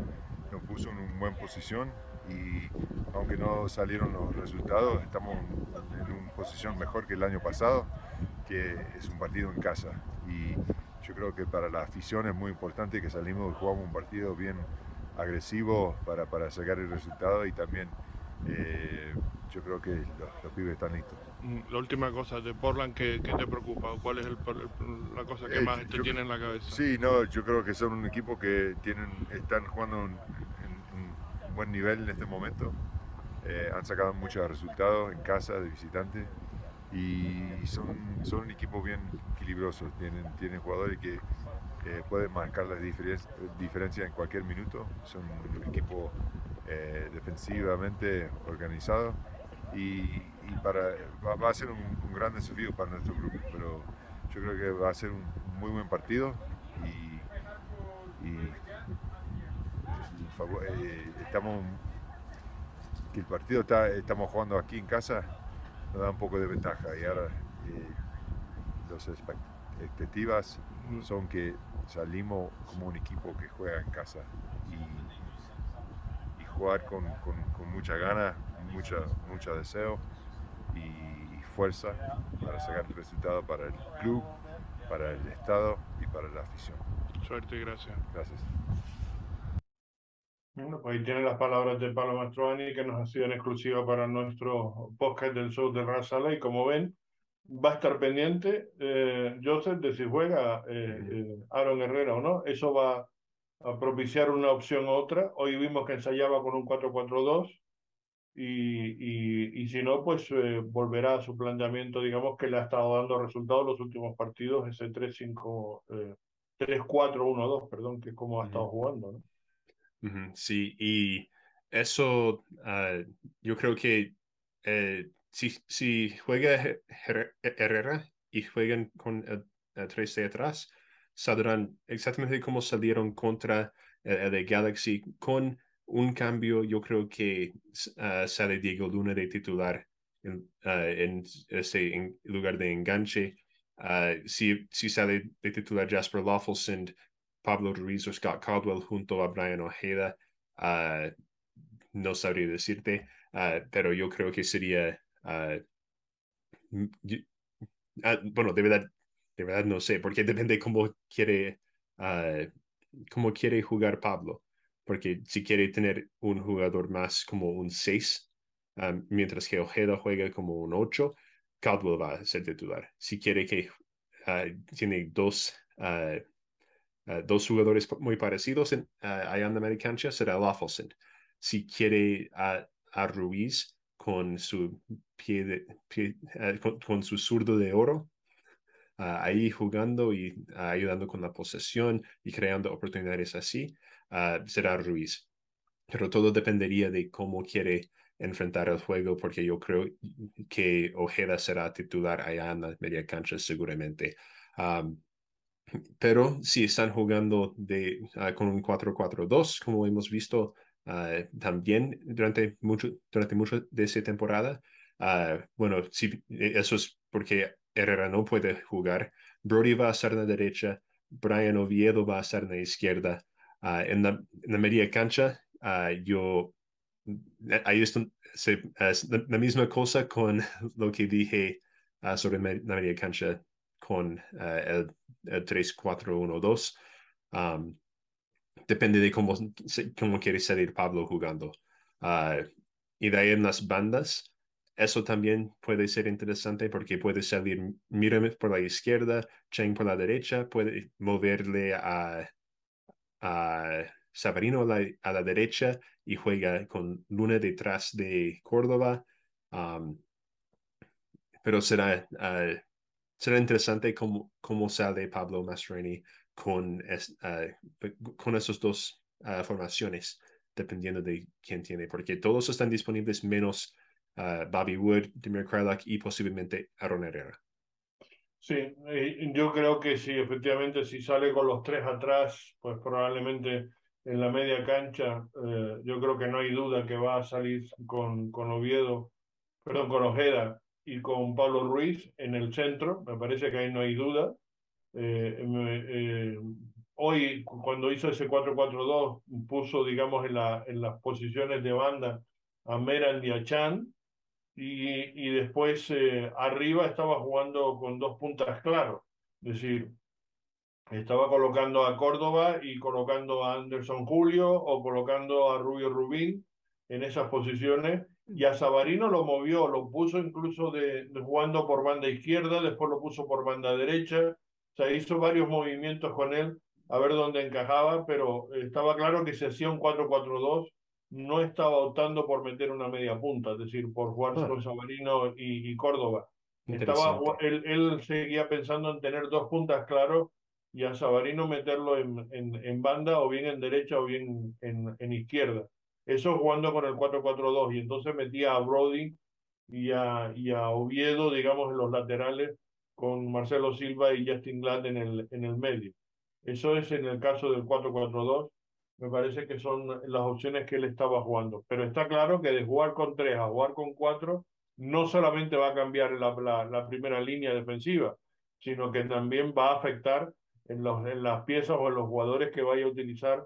nos puso en una buena posición y aunque no salieron los resultados, estamos en una posición mejor que el año pasado, que es un partido en casa. Y yo creo que para la afición es muy importante que salimos y jugamos un partido bien agresivo para, para sacar el resultado y también eh, yo creo que los, pibes están listos. Mm, la última cosa, de Portland, ¿qué, te preocupa? ¿Cuál es la cosa que eh, más te tiene en la cabeza? Sí, no, yo creo que son un equipo que tienen, están jugando en un buen nivel en este momento. Eh, han sacado muchos resultados en casa de visitantes y son, son un equipo bien equilibroso. Tienen, tienen jugadores que eh, pueden marcar las diferencias en cualquier minuto. Son un equipo eh, defensivamente organizado y, para, va, a ser un, gran desafío para nuestro grupo. Pero yo creo que va a ser un muy buen partido y, y estamos que el partido estamos jugando aquí en casa nos da un poco de ventaja y ahora eh, las expectativas son que salimos como un equipo que juega en casa y, y jugar con, con, con, mucha gana, mucha, mucho deseo y, y fuerza para sacar el resultado para el club, para el Estado y para la afición. Suerte y gracias. Gracias. Bueno, pues ahí tienen las palabras de Pablo Mastroani que nos ha sido en exclusiva para nuestro podcast del show de Razala y como ven, va a estar pendiente eh, Joseph de si juega eh, eh, Aaron Herrera o no. Eso va a propiciar una opción u otra. Hoy vimos que ensayaba con un 4-4-2 y, y, y, si no, pues volverá a su planteamiento, digamos, que le ha estado dando resultados los últimos partidos, ese 3-5, 3-4-1-2, perdón, que es como ha estado jugando, ¿no? Sí, y eso ah, yo creo que eh, si, si juega Herrera y juegan con el, 3 de atrás, saldrán exactamente como salieron contra el, de Galaxy con un cambio. Yo creo que uh, sale Diego Luna de titular en, ah, en, ese, en lugar de enganche. si, si sale de titular Jasper Lawfulsend, Pablo Ruiz o Scott Caldwell junto a Brian Ojeda. Uh, no sabría decirte, uh, pero yo creo que sería. Uh, bueno, de verdad, de verdad no sé, porque depende cómo quiere, cómo quiere jugar Pablo. Porque si quiere tener un jugador más como un 6, mientras que Ojeda juega como un 8, Caldwell va a ser titular. Si quiere que tiene dos eh, dos jugadores muy parecidos en, uh, allá en la media cancha será Lawfulson. Si quiere a, a Ruiz con su pie, de, pie uh, con, su zurdo de oro, ahí jugando y ayudando con la posesión y creando oportunidades así, será Ruiz. Pero todo dependería de cómo quiere enfrentar el juego, porque yo creo que Ojeda será titular allá en la media cancha seguramente. Pero si están jugando de, uh, con un 4-4-2, como hemos visto uh, también durante mucho, durante mucho de esa temporada, uh, bueno, si, eso es porque Herrera no puede jugar. Brody va a estar en la derecha, Brian Oviedo va a estar en la izquierda. en, la, la media cancha, yo, ahí es, es la, misma cosa con lo que dije sobre la media cancha con el el 3-4-1-2. depende de cómo, cómo quiere salir Pablo jugando. Ah, y de ahí en las bandas, eso también puede ser interesante porque puede salir Mírame por la izquierda, Cheng por la derecha, puede moverle a, a Sabarino a la, derecha y juega con Luna detrás de Córdoba. pero será uh, será interesante cómo, cómo sale Pablo Mastroeni con, ah, con esas dos ah, formaciones, dependiendo de quién tiene, porque todos están disponibles menos uh, Bobby Wood, Demir Krylak y posiblemente Aaron Herrera. Sí, yo creo que sí, efectivamente, si sale con los tres atrás, pues probablemente en la media cancha, eh, yo creo que no hay duda que va a salir con, con Oviedo, perdón, con Ojeda y con Pablo Ruiz en el centro, me parece que ahí no hay duda. Eh, eh, hoy, cuando hizo ese 4-4-2, puso, digamos, en, la, en las posiciones de banda a Meran y a Chan, y, y después eh, arriba estaba jugando con dos puntas claros. Es decir, estaba colocando a Córdoba y colocando a Anderson Julio o colocando a Rubio Rubín en esas posiciones y a Sabarino lo movió, lo puso incluso de, jugando por banda izquierda, después lo puso por banda derecha, o sea, hizo varios movimientos con él a ver dónde encajaba, pero estaba claro que se hacía un 4-4-2 no estaba optando por meter una media punta, es decir, por jugar ah. con Sabarino y, Córdoba. Estaba, él, él, seguía pensando en tener dos puntas claros y a Sabarino meterlo en, en, en banda o bien en derecha o bien en, en izquierda. Eso jugando con el 4-4-2 y entonces metía a Brody y a, y a Oviedo, digamos, en los laterales con Marcelo Silva y Justin Glad en el, en el medio. Eso es en el caso del 4-4-2. Me parece que son las opciones que él estaba jugando. Pero está claro que de jugar con 3 a jugar con 4 no solamente va a cambiar la, la, la primera línea defensiva, sino que también va a afectar en, los, en las piezas o en los jugadores que vaya a utilizar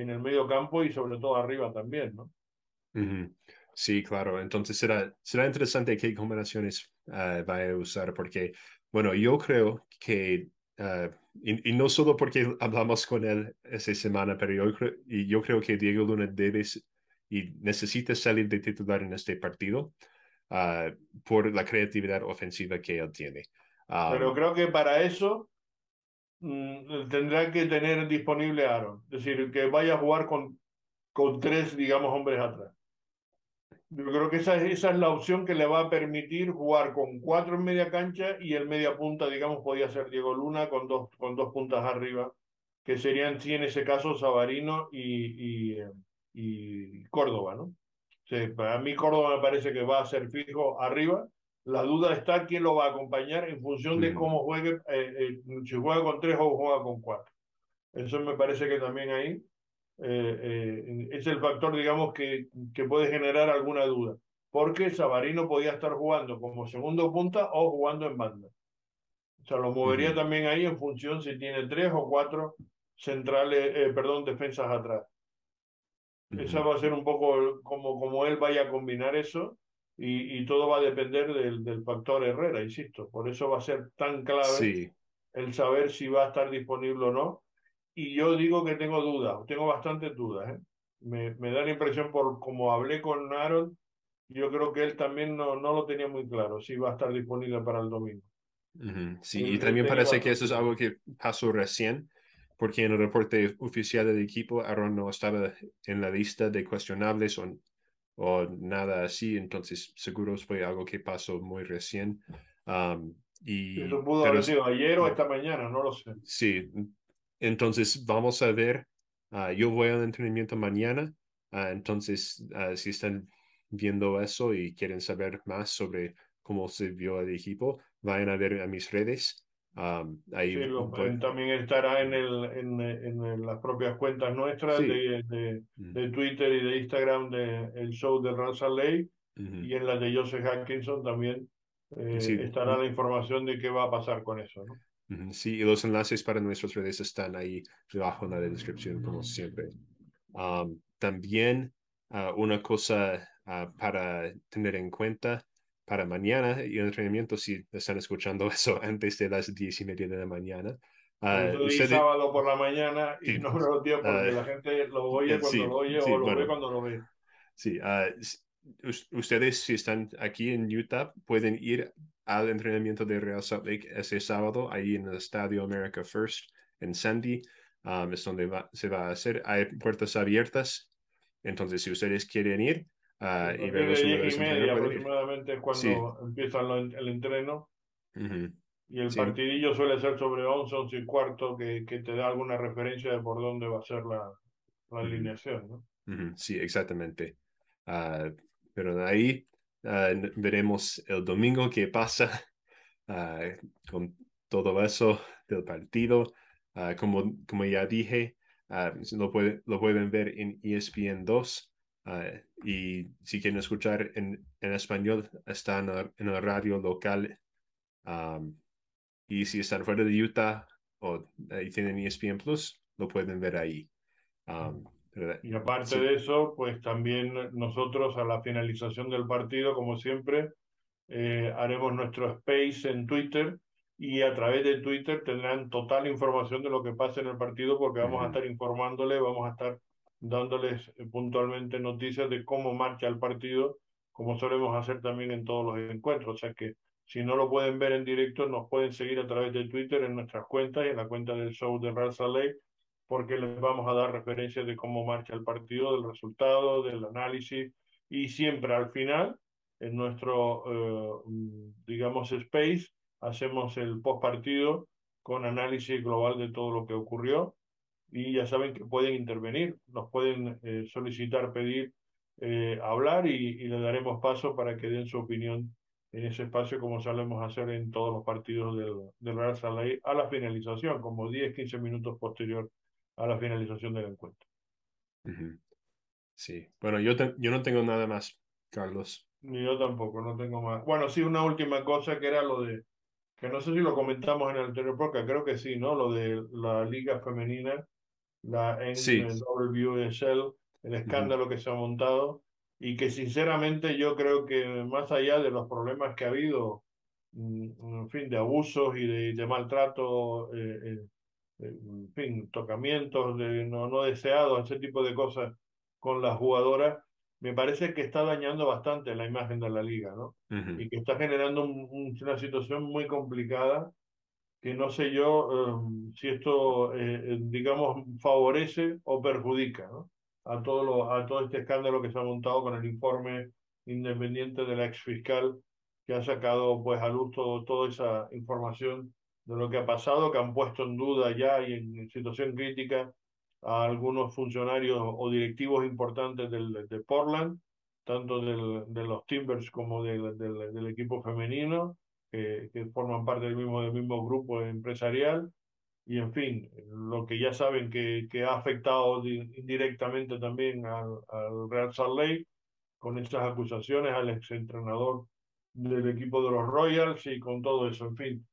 en el medio campo y sobre todo arriba también, ¿no? Sí, claro. Entonces será, será interesante qué combinaciones uh, vaya a usar, porque, bueno, yo creo que, uh, y, no solo porque hablamos con él esa semana, pero yo, creo, y yo creo que Diego Luna debe y necesita salir de titular en este partido uh, por la creatividad ofensiva que él tiene. pero creo que para eso tendrá que tener disponible a Aaron. Es decir, que vaya a jugar con, con tres, digamos, hombres atrás. Yo creo que esa, esa es la opción que le va a permitir jugar con cuatro en media cancha y el media punta, digamos, podía ser Diego Luna con dos, con dos puntas arriba, que serían, sí, en ese caso, Sabarino y, y, y Córdoba, ¿no? para mí Córdoba me parece que va a ser fijo arriba la duda está quién lo va a acompañar en función de cómo juegue, eh, eh, si juega con tres o juega con cuatro. Eso me parece que también ahí eh, es el factor, digamos, que, que puede generar alguna duda. Porque Sabarino podía estar jugando como segundo punta o jugando en banda. O sea, lo movería también ahí en función si tiene tres o cuatro centrales, perdón, defensas atrás. Esa va a ser un poco como, como él vaya a combinar eso y, y, todo va a depender del, del, factor Herrera, insisto. Por eso va a ser tan clave el saber si va a estar disponible o no. Y yo digo que tengo dudas, tengo bastantes dudas. ¿eh? Me, me, da la impresión, por como hablé con Aaron, yo creo que él también no, no lo tenía muy claro, si va a estar disponible para el domingo. Sí, y también parece que eso es algo que pasó recién, porque en el reporte oficial del equipo, Aaron no estaba en la lista de cuestionables o o nada así, entonces seguro fue algo que pasó muy recién. y, Eso pudo haber sido ayer o esta mañana, no lo sé. Sí, entonces vamos a ver, ah, yo voy al entrenamiento mañana, uh, entonces uh, si están viendo eso y quieren saber más sobre cómo se vio el equipo, vayan a ver a mis redes ahí también estará en, el, en, en, las propias cuentas nuestras de, de, de, Twitter y de Instagram de el show de Ransom Lake y en la de Joseph Atkinson también eh, estará la información de qué va a pasar con eso. ¿no? Sí, y los enlaces para nuestras redes están ahí debajo en la descripción, como siempre. también ah, una cosa ah, para tener en cuenta para mañana y el entrenamiento si están escuchando eso antes de las diez y media de la mañana. Uh, sábado por la mañana y no me lo porque ah, la gente lo oye cuando lo oye o lo ve cuando lo ve. Sí, ah, ustedes si están aquí en Utah pueden ir al entrenamiento de Real Salt Lake ese sábado ahí en el Estadio America First en Sandy. Um, es donde se va a hacer. Hay puertas abiertas. Entonces, si ustedes quieren ir, Uh, y vemos diez y media aproximadamente es cuando empieza el entreno. Y el partidillo suele ser sobre 11, 11 y cuarto, que, que, te da alguna referencia de por dónde va a ser la, la alineación. ¿no? Sí, exactamente. Uh, pero de ahí uh, veremos el domingo qué pasa con todo eso del partido. como, como ya dije, lo, puede, lo pueden ver en ESPN 2. Ah, y si quieren escuchar en, en español, están en la radio local. y si están fuera de Utah o tienen ESPN Plus, lo pueden ver ahí. Y aparte de eso, pues también nosotros a la finalización del partido, como siempre, eh, haremos nuestro space en Twitter y a través de Twitter tendrán total información de lo que pasa en el partido porque vamos a estar informándole, vamos a estar dándoles eh, puntualmente noticias de cómo marcha el partido, como solemos hacer también en todos los encuentros. O sea que si no lo pueden ver en directo, nos pueden seguir a través de Twitter en nuestras cuentas y en la cuenta del show de Real Lake porque les vamos a dar referencias de cómo marcha el partido, del resultado, del análisis y siempre al final en nuestro, eh, digamos, space, hacemos el post partido con análisis global de todo lo que ocurrió y ya saben que pueden intervenir, nos pueden eh, solicitar, pedir, eh, hablar y, y, le daremos paso para que den su opinión en ese espacio como solemos hacer en todos los partidos del, del Real a la finalización, como 10, 15 minutos posterior a la finalización del encuentro. Sí, bueno, yo, yo no tengo nada más, Carlos. Ni yo tampoco, no tengo más. Bueno, sí, una última cosa que era lo de, que no sé si lo comentamos en el anterior podcast, creo que sí, ¿no? Lo de la liga femenina, la NWSL, el escándalo que se ha montado y que sinceramente yo creo que más allá de los problemas que ha habido, mm, en fin, de abusos y de, de maltrato, eh, eh, eh, en fin, tocamientos de no, no deseados, ese tipo de cosas con las jugadoras, me parece que está dañando bastante la imagen de la liga, ¿no? Y que está generando una situación muy complicada que no sé yo em, si esto, eh, eh, digamos, favorece o perjudica, ¿no? A todo, lo, a todo este escándalo que se ha montado con el informe independiente de la ex fiscal que ha sacado pues a luz todo, toda esa información de lo que ha pasado, que han puesto en duda ya y en situación crítica a algunos funcionarios o directivos importantes del, de Portland, tanto del, de los Timbers como del, del, del equipo femenino, que, forman parte del mismo, del mismo grupo empresarial. Y en fin, lo que ya saben que, que ha afectado indirectamente también al, al Real Salt Lake con estas acusaciones al exentrenador del equipo de los Royals y con todo eso. En fin,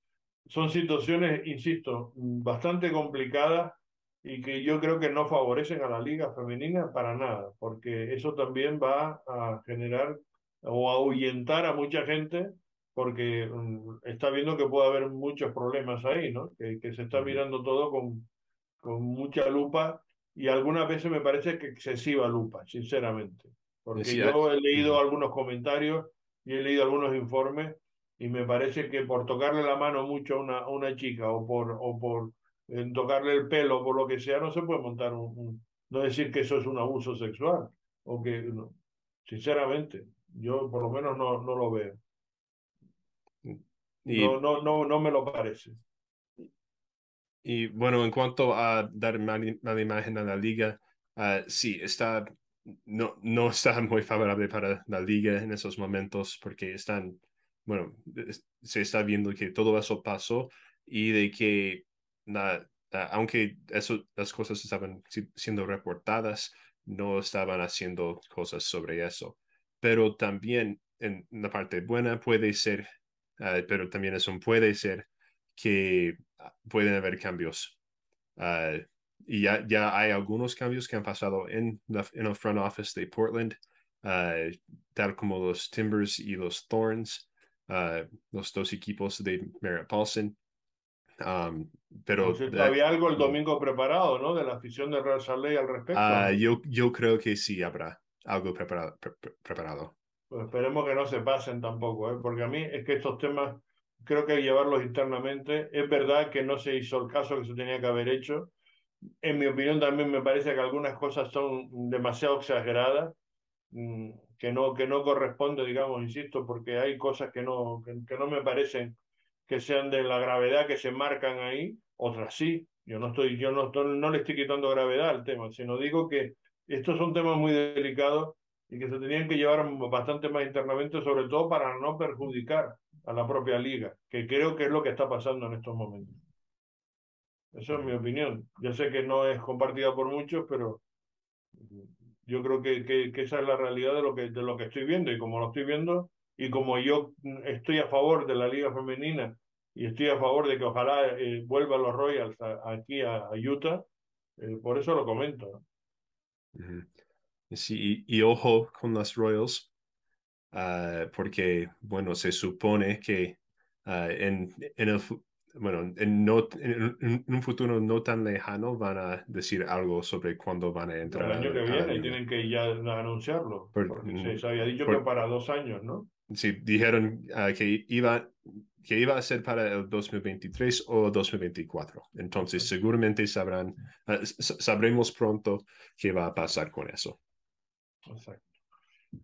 son situaciones, insisto, bastante complicadas y que yo creo que no favorecen a la liga femenina para nada, porque eso también va a generar o a ahuyentar a mucha gente porque mm, está viendo que puede haber muchos problemas ahí, ¿no? Que, que se está mirando todo con, con mucha lupa y algunas veces me parece que excesiva lupa, sinceramente. Porque yo he leído algunos comentarios y he leído algunos informes y me parece que por tocarle la mano mucho a una, a una chica o por, o por tocarle el pelo por lo que sea, no se puede montar un, no decir que eso es un abuso sexual, o que, no, sinceramente, yo por lo menos no, no lo veo. No, no, no, no me lo parece. Y bueno, en cuanto a dar mala, imagen a la liga, uh, sí, está, no, no está muy favorable para la liga en esos momentos porque están, bueno, se está viendo que todo eso pasó y de que aunque eso, las cosas estaban siendo reportadas, no estaban haciendo cosas sobre eso. Pero también en la parte buena puede ser, ah, pero también eso puede ser que ah, pueden haber cambios. Ah, y ya, ya hay algunos cambios que han pasado en, en el front office de Portland, tal como los Timbers y los Thorns, los dos equipos de Merritt Paulson pero había algo el domingo preparado, ¿no? De la afición de Real Salt al respecto. Uh, yo, yo creo que sí habrá algo preparado. preparado. Pues esperemos que no se pasen tampoco, ¿eh? porque a mí es que estos temas creo que hay que llevarlos internamente. Es verdad que no se hizo el caso que se tenía que haber hecho. En mi opinión también me parece que algunas cosas son demasiado exageradas, mm, que no, que no corresponde, digamos, insisto, porque hay cosas que no, que no me parecen que sean de la gravedad que se marcan ahí, otras sí. Yo no estoy, yo no, no le estoy quitando gravedad al tema, sino digo que estos son temas muy delicados y que se tenían que llevar bastante más internamente, sobre todo para no perjudicar a la propia liga, que creo que es lo que está pasando en estos momentos. Eso es mi opinión. Ya sé que no es compartida por muchos, pero yo creo que, que, que, esa es la realidad de lo, que, de lo que estoy viendo y como lo estoy viendo, y como yo estoy a favor de la liga femenina y estoy a favor de que ojalá eh, vuelvan los Royals aquí a, Utah, eh, por eso lo comento. Sí, y, ojo con las Royals, ah, porque, bueno, se supone que ah, en, en, el, bueno, en, no, en, un futuro no tan lejano van a decir algo sobre cuándo van a entrar. El año que viene tienen que ya anunciarlo, porque se, había dicho que para dos años, ¿no? Sí, dijeron uh, que, iba, que iba a ser para el 2023 o 2024. Entonces, seguramente sabrán, uh, sabremos pronto qué va a pasar con eso. Exacto.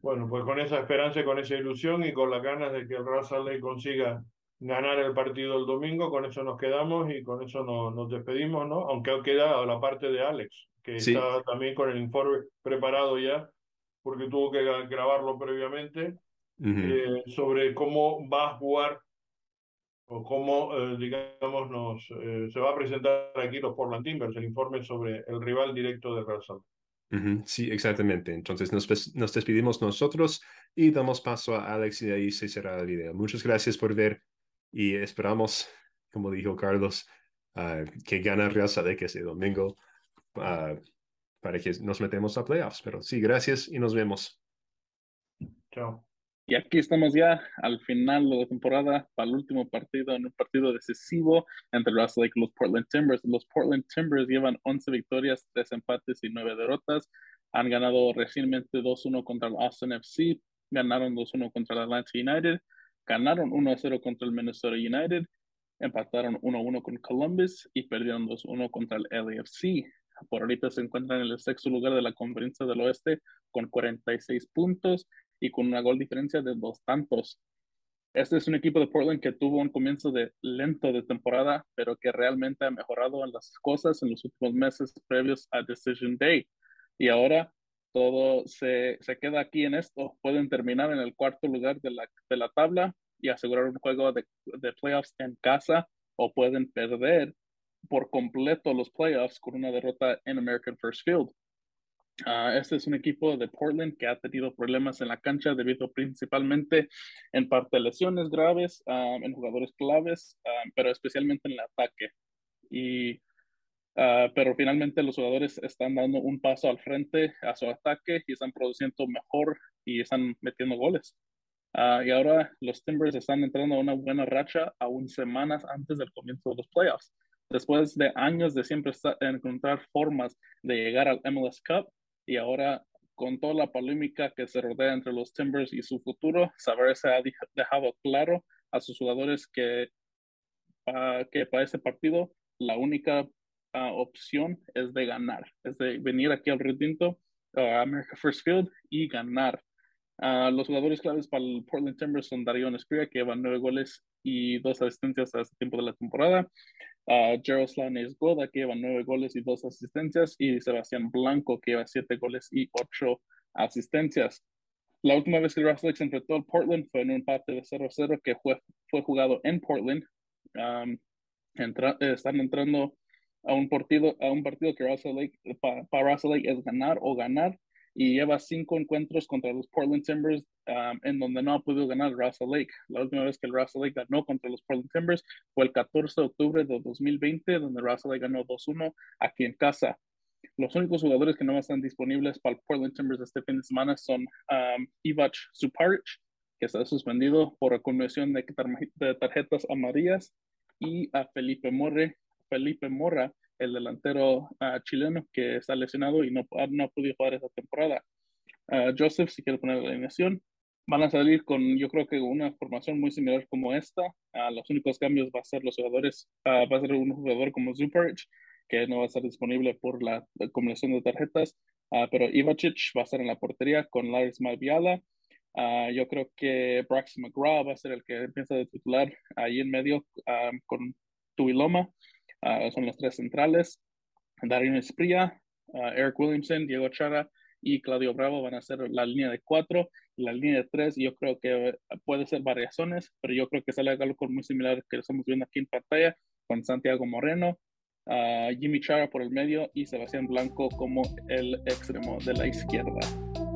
Bueno, pues con esa esperanza y con esa ilusión y con las ganas de que el Real consiga ganar el partido el domingo, con eso nos quedamos y con eso nos, nos despedimos, ¿no? Aunque queda la parte de Alex, que está también con el informe preparado ya, porque tuvo que grabarlo previamente, eh, sobre cómo va a jugar o cómo, eh, digamos, nos, eh, se va a presentar aquí los Portland Timbers, el informe sobre el rival directo de Real Sí, exactamente. Entonces nos, despedimos nosotros y damos paso a Alex y ahí se cerrará el video. Muchas gracias por ver y esperamos, como dijo Carlos, uh, que gane Real que ese domingo uh, para que nos metemos a playoffs. Pero sí, gracias y nos vemos. Chao. Y aquí estamos ya al final de la temporada para el último partido, en un partido decisivo entre los y los Portland Timbers. Los Portland Timbers llevan 11 victorias, 3 empates y 9 derrotas. Han ganado recientemente 2-1 contra el Austin FC, ganaron 2-1 contra el Atlanta United, ganaron 1-0 contra el Minnesota United, empataron 1-1 con Columbus y perdieron 2-1 contra el LAFC. Por ahorita se encuentran en el sexto lugar de la conferencia del oeste con 46 puntos y con una gol diferencia de dos tantos. Este es un equipo de Portland que tuvo un comienzo de lento de temporada, pero que realmente ha mejorado en las cosas en los últimos meses previos a Decision Day. Y ahora todo se, se queda aquí en esto. Pueden terminar en el cuarto lugar de la, de la tabla y asegurar un juego de, de playoffs en casa o pueden perder por completo los playoffs con una derrota en American First Field. Uh, este es un equipo de Portland que ha tenido problemas en la cancha debido principalmente en parte de lesiones graves, ah, en jugadores claves, ah, pero especialmente en el ataque. Y, pero finalmente los jugadores están dando un paso al frente a su ataque y están produciendo mejor y están metiendo goles. y ahora los Timbers están entrando a una buena racha aún semanas antes del comienzo de los playoffs. Después de años de siempre encontrar formas de llegar al MLS Cup, y ahora con toda la polémica que se rodea entre los Timbers y su futuro, saber se ha dejado claro a sus jugadores que, que para ese partido la única ah, opción es de ganar, es de venir aquí al retinto, a America First Field y ganar. Uh, los jugadores claves para el Portland Timbers son Darion Espira, que lleva nueve goles y dos asistencias a este tiempo de la temporada uh, Jaroslav Goda, que lleva nueve goles y dos asistencias, y Sebastián Blanco, que lleva siete goles y ocho asistencias. La última vez que el Russell se enfrentó al Portland fue en un empate de 0-0 que fue, fue jugado en Portland. Están entrando a un partido, a un partido que para, para Russell Lake es ganar o ganar y lleva cinco encuentros contra los Portland Timbers um, en donde no ha podido ganar Russell Lake. La última vez que el Russell Lake ganó contra los Portland Timbers fue el 14 de octubre de 2020, donde Russell Lake ganó 2-1 aquí en casa. Los únicos jugadores que no están disponibles para el Portland Timbers este fin de semana son um, Ivac Suparic, que está suspendido por acumulación de, de tarjetas amarillas, y a Felipe Morre, Felipe Morra, el delantero ah, chileno que está lesionado y no, no ha podido jugar esta temporada. Ah, Joseph, si quiere poner la alineación, van a salir con, yo creo que una formación muy similar como esta. Uh, los únicos cambios va a ser los jugadores, va a ser un jugador como Zuparich, que no va a estar disponible por la, combinación de tarjetas, pero Ivacic va a estar en la portería con Lars Malviala. yo creo que Brax McGraw va a ser el que empieza de titular ahí en medio con Tuiloma. Son los tres centrales. Darío Espría, Eric Williamson, Diego Chara y Claudio Bravo van a ser la línea de cuatro. La línea de tres, yo creo que puede ser variaciones, pero yo creo que sale algo muy similar que estamos viendo aquí en pantalla con Santiago Moreno, Jimmy Chara por el medio y Sebastián Blanco como el extremo de la izquierda.